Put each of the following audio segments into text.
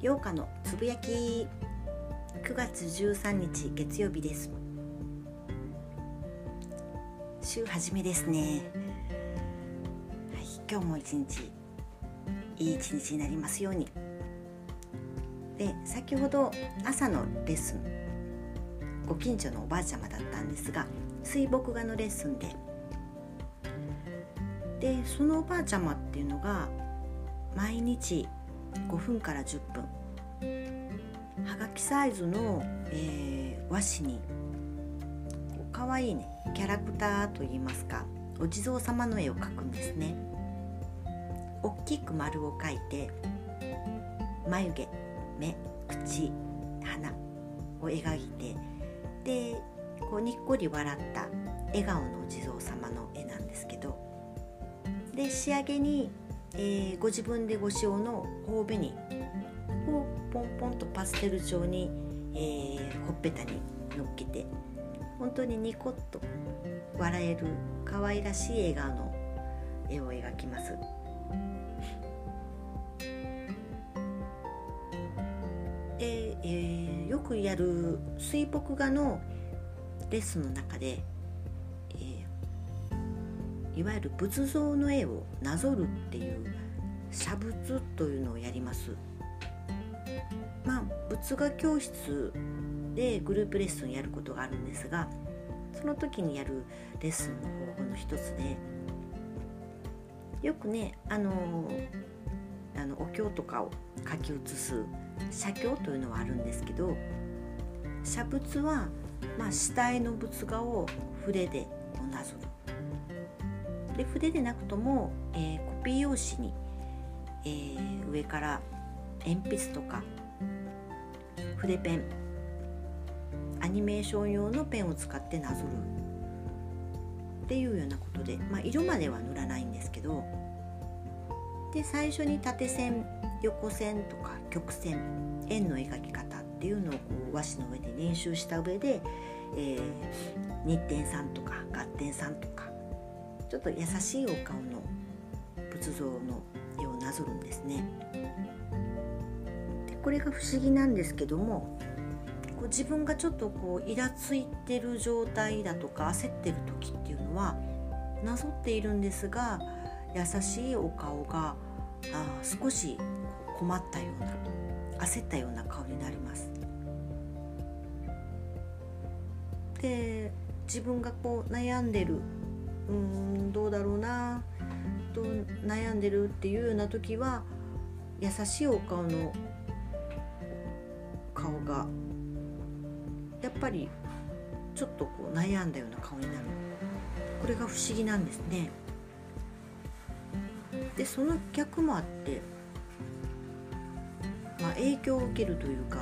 8日のつぶやき。9月13日月曜日です。週始めですね。はい今日も一日いい一日になりますように。で先ほど朝のレッスンご近所のおばあちゃまだったんですが水墨画のレッスンで。でそのおばあちゃまっていうのが毎日5分から10分。はがきサイズの、えー、和紙にかわいいねキャラクターといいますかお地蔵様の絵を描くんですね。大きく丸を描いて眉毛目口鼻を描いてでこうにっこり笑った笑顔のお地蔵様の絵なんですけどで仕上げに、えー、ご自分でご使用の頬紅をポンポンとパステル状に、えー、ほっぺたにのっけて本当にニコッと笑える可愛らしい笑顔の絵を描きます。で、えー、よくやる水墨画のレッスンの中で、いわゆる仏像の絵をなぞるっていう写仏というのをやります。まあ仏画教室でグループレッスンやることがあるんですがその時にやるレッスンの方法の一つでよくねあのあのお経とかを書き写す写経というのはあるんですけど写仏は、まあ、下絵の仏画を筆でなぞる。で筆でなくとも、えー、コピー用紙に、えー、上から鉛筆とか筆ペンアニメーション用のペンを使ってなぞる。っていうようなことで、まあ、色までは塗らないんですけどで最初に縦線横線とか曲線円の描き方っていうのをこう和紙の上で練習した上で、えー、日点さんとか合点さんとかちょっと優しいお顔の仏像の絵をなぞるんですね。でこれが不思議なんですけどもこう自分がちょっとこうイラついてる状態だとか焦ってる時っていうのはなぞっているんですが優しいお顔があ少し困ったような焦ったような顔になります。で自分がこう悩んでるうんどうだろうなと悩んでるっていうような時は優しいお顔の顔がやっぱりちょっとこう悩んだような顔になるこれが不思議なんですね。でその逆もあって、まあ、影響を受けるというか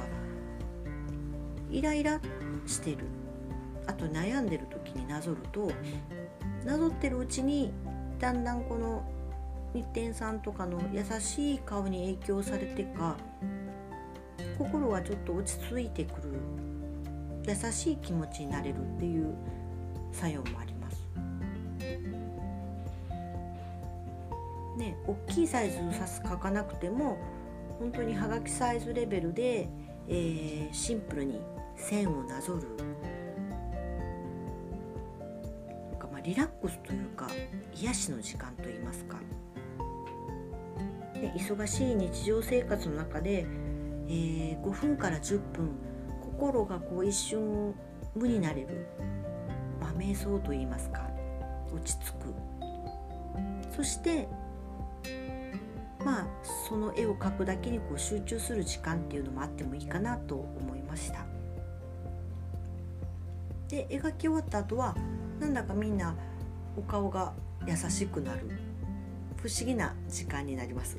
イライラしてるあと悩んでる時になぞるとなぞってるうちにだんだんこの日天さんとかの優しい顔に影響されてか心がちょっと落ち着いてくる優しい気持ちになれるっていう作用もあります。ね、大きいサイズのさす書かなくても本当にはがきサイズレベルで、えー、シンプルに線をなぞるリラックスというか癒しの時間といいますか、で忙しい日常生活の中で、えー、5分から10分心がこう一瞬無になれる、まあ、瞑想といいますか落ち着く。そしてまあその絵を描くだけにこう集中する時間っていうのもあってもいいかなと思いました。で描き終わった後はなんだかみんなお顔が優しくなる不思議な時間になります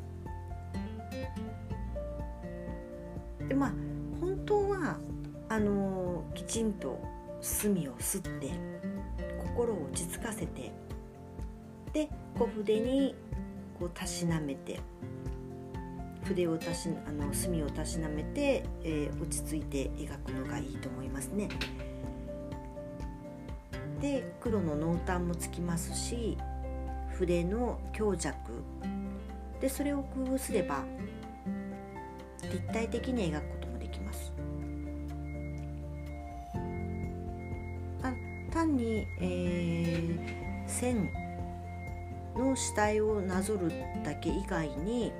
でまあ本当はあのきちんと墨を吸って心を落ち着かせてで小筆にこうたしなめて筆をたしあの墨をたしなめて、えー、落ち着いて描くのがいいと思いますね。で黒の濃淡もつきますし筆の強弱。でそれを工夫すれば立体的に描くこともできます。あ単に、えー、線の主体をなぞるだけ以外に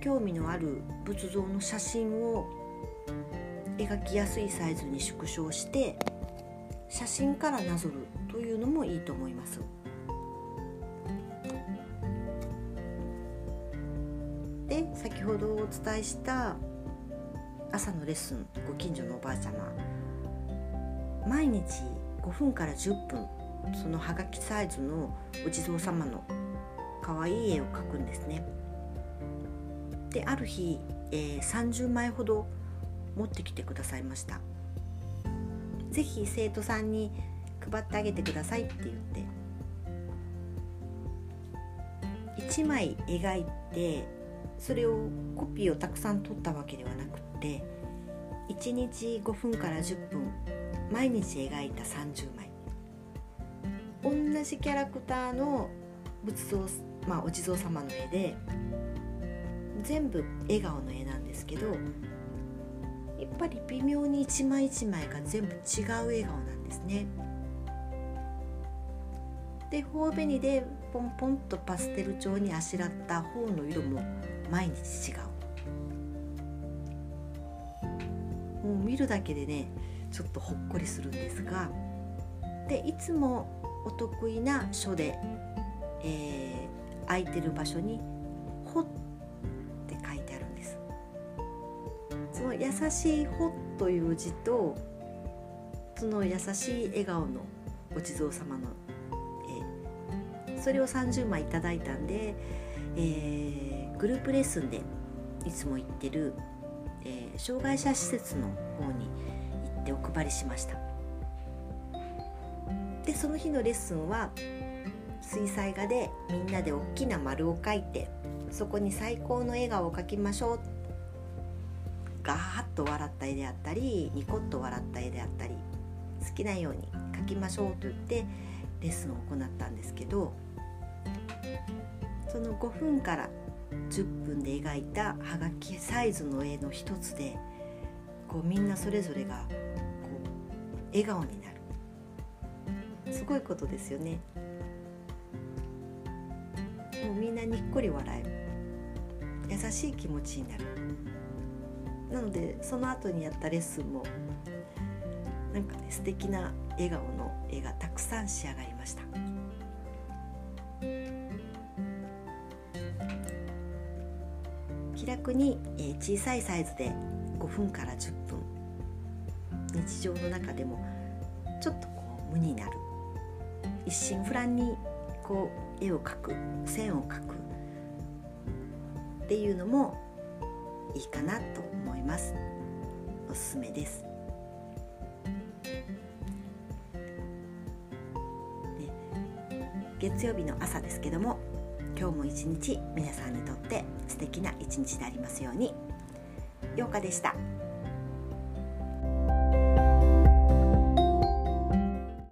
興味のある仏像の写真を描きやすいサイズに縮小して写真からなぞるというのもいいと思います。で先ほどお伝えした朝のレッスンご近所のおばあちゃま毎日5分から10分そのはがきサイズのお地蔵様の可愛い絵を描くんですね。である日、えー、30枚ほど持ってきてくださいました是非生徒さんに配ってあげてくださいって言って。1枚描いてそれをコピーをたくさん取ったわけではなくって1日5分から10分毎日描いた30枚。同じキャラクターの仏像、まあ、お地蔵様の絵で全部笑顔の絵なんですけどぱり微妙に一枚一枚が全部違う笑顔なんですね。で頬紅でポンポンとパステル調にあしらった頬の色も毎日違うもう見るだけでねちょっとほっこりするんですがでいつもお得意な書で、えー、空いてる場所に「ほ」っその優しい「ほ」という字とその優しい笑顔のお地蔵様の絵。それを30枚いただいたんで、えー、グループレッスンでいつも行ってる、えー、障害者施設の方に行ってお配りしました。でその日のレッスンは水彩画でみんなで大きな丸を描いてそこに最高の笑顔を描きましょうガーッと笑った絵であったりニコッと笑った絵であったり好きなように描きましょうと言ってレッスンを行ったんですけどその5分から10分で描いたはがきサイズの絵の一つでこうみんなそれぞれがこう笑顔になる。すごいことですよね。もうみんなにっこり笑える。優しい気持ちになる。なのでその後にやったレッスンもなんかね素敵な笑顔の絵がたくさん仕上がりました。気楽に、え小さいサイズで5分から10分日常の中でもちょっとこう無になる一心不乱にこう絵を描く線を描くっていうのもいいかなと思いますおすすめです、月曜日の朝ですけども今日も一日皆さんにとって素敵な一日でありますように。ようかでした。